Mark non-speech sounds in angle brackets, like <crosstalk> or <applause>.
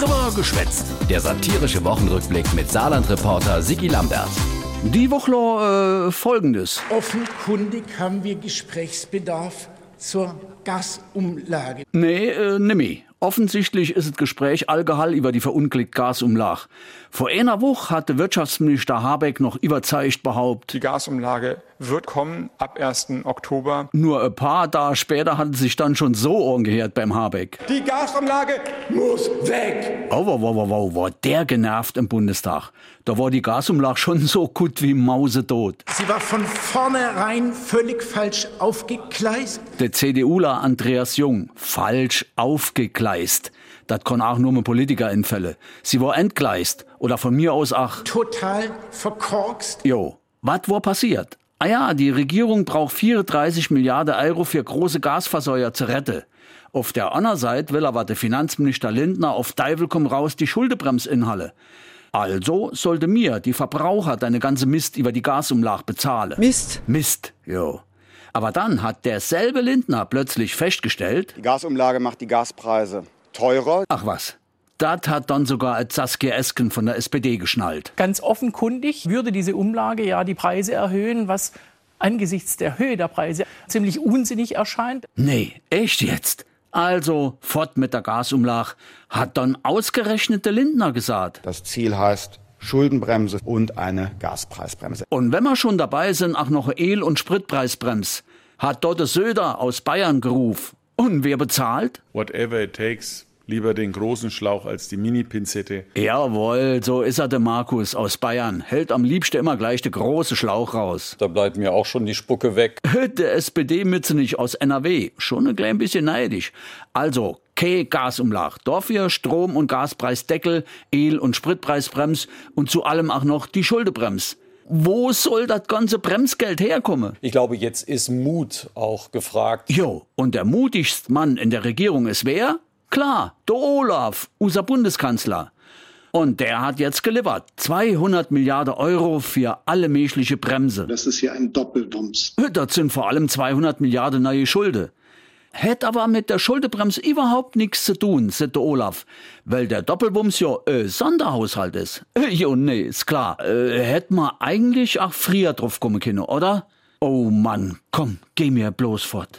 Drüber geschwätzt. Der satirische Wochenrückblick mit Saarland-Reporter Sigi Lambert. Die Woche äh, folgendes. Offenkundig haben wir Gesprächsbedarf zur Gasumlage. Nee, äh, nimmi. Offensichtlich ist das Gespräch allgehall über die verunglückte Gasumlage. Vor einer Woche hatte Wirtschaftsminister Habeck noch überzeugt behauptet, Die Gasumlage wird kommen ab 1. Oktober. nur ein paar Tage später hatte sich dann schon so angehört beim Habeck. Die Gasumlage Muss weg! Oh, wow, wow, wow, wow, war der genervt im Bundestag. Da war die Gasumlage schon so gut wie mausetot. Sie war von vornherein völlig falsch aufgegleist. Der CDUler Andreas Jung, falsch aufgegleist. Das kann auch nur mit Politiker entfälle. Sie war entgleist. Oder von mir aus auch, Total verkorkst. jo, was war passiert? Ah ja, die Regierung braucht 34 Milliarden Euro für große Gasversorger zu retten. Auf der anderen Seite will aber der Finanzminister Lindner auf Teufel komm raus die Schuldebremse inhalle. Also sollte mir, die Verbraucher, deine ganze Mist über die Gasumlage bezahlen. Mist. Mist, jo. Aber dann hat derselbe Lindner plötzlich festgestellt, Die Gasumlage macht die Gaspreise teurer. ach was, das hat dann sogar Saskia Esken von der SPD geschnallt. Ganz offenkundig würde diese Umlage ja die Preise erhöhen, was angesichts der Höhe der Preise ziemlich unsinnig erscheint. Nee, echt jetzt? Also, fort mit der Gasumlage, hat dann ausgerechnet der Lindner gesagt. Das Ziel heißt Schuldenbremse und eine Gaspreisbremse. Und wenn wir schon dabei sind, auch noch eine El- und Spritpreisbrems, hat dort der Söder aus Bayern gerufen. Und wer bezahlt? whatever it takes, lieber den großen Schlauch als die Mini-Pinzette. Jawohl, so ist er der Markus aus Bayern. Hält am liebsten immer gleich der große Schlauch raus. Da bleibt mir auch schon die Spucke weg. <laughs> Der SPD-Mütze nicht aus NRW. Schon ein klein bisschen neidisch. Also, keine Gasumlage. Dafür Strom- und Gaspreisdeckel, El- und Spritpreisbrems und zu allem auch noch die Schuldebremse. Wo soll das ganze Bremsgeld herkommen? Ich glaube, jetzt ist Mut auch gefragt. Jo, und der mutigste Mann in der Regierung ist wer? Klar, der Olaf, unser Bundeskanzler. Und der hat jetzt geliefert. 200 Milliarden Euro für alle menschliche Bremse. Das ist hier ein Doppelwumms. Das sind vor allem 200 Milliarden neue Schulden. Hätt aber mit der Schuldebremse überhaupt nichts zu tun, sagt der Olaf. Weil der Doppelbums ja äh, Sonderhaushalt ist. Äh, jo, nee, ist klar. Äh, hätt man eigentlich auch früher drauf kommen können, oder? Oh Mann, komm, geh mir bloß fort.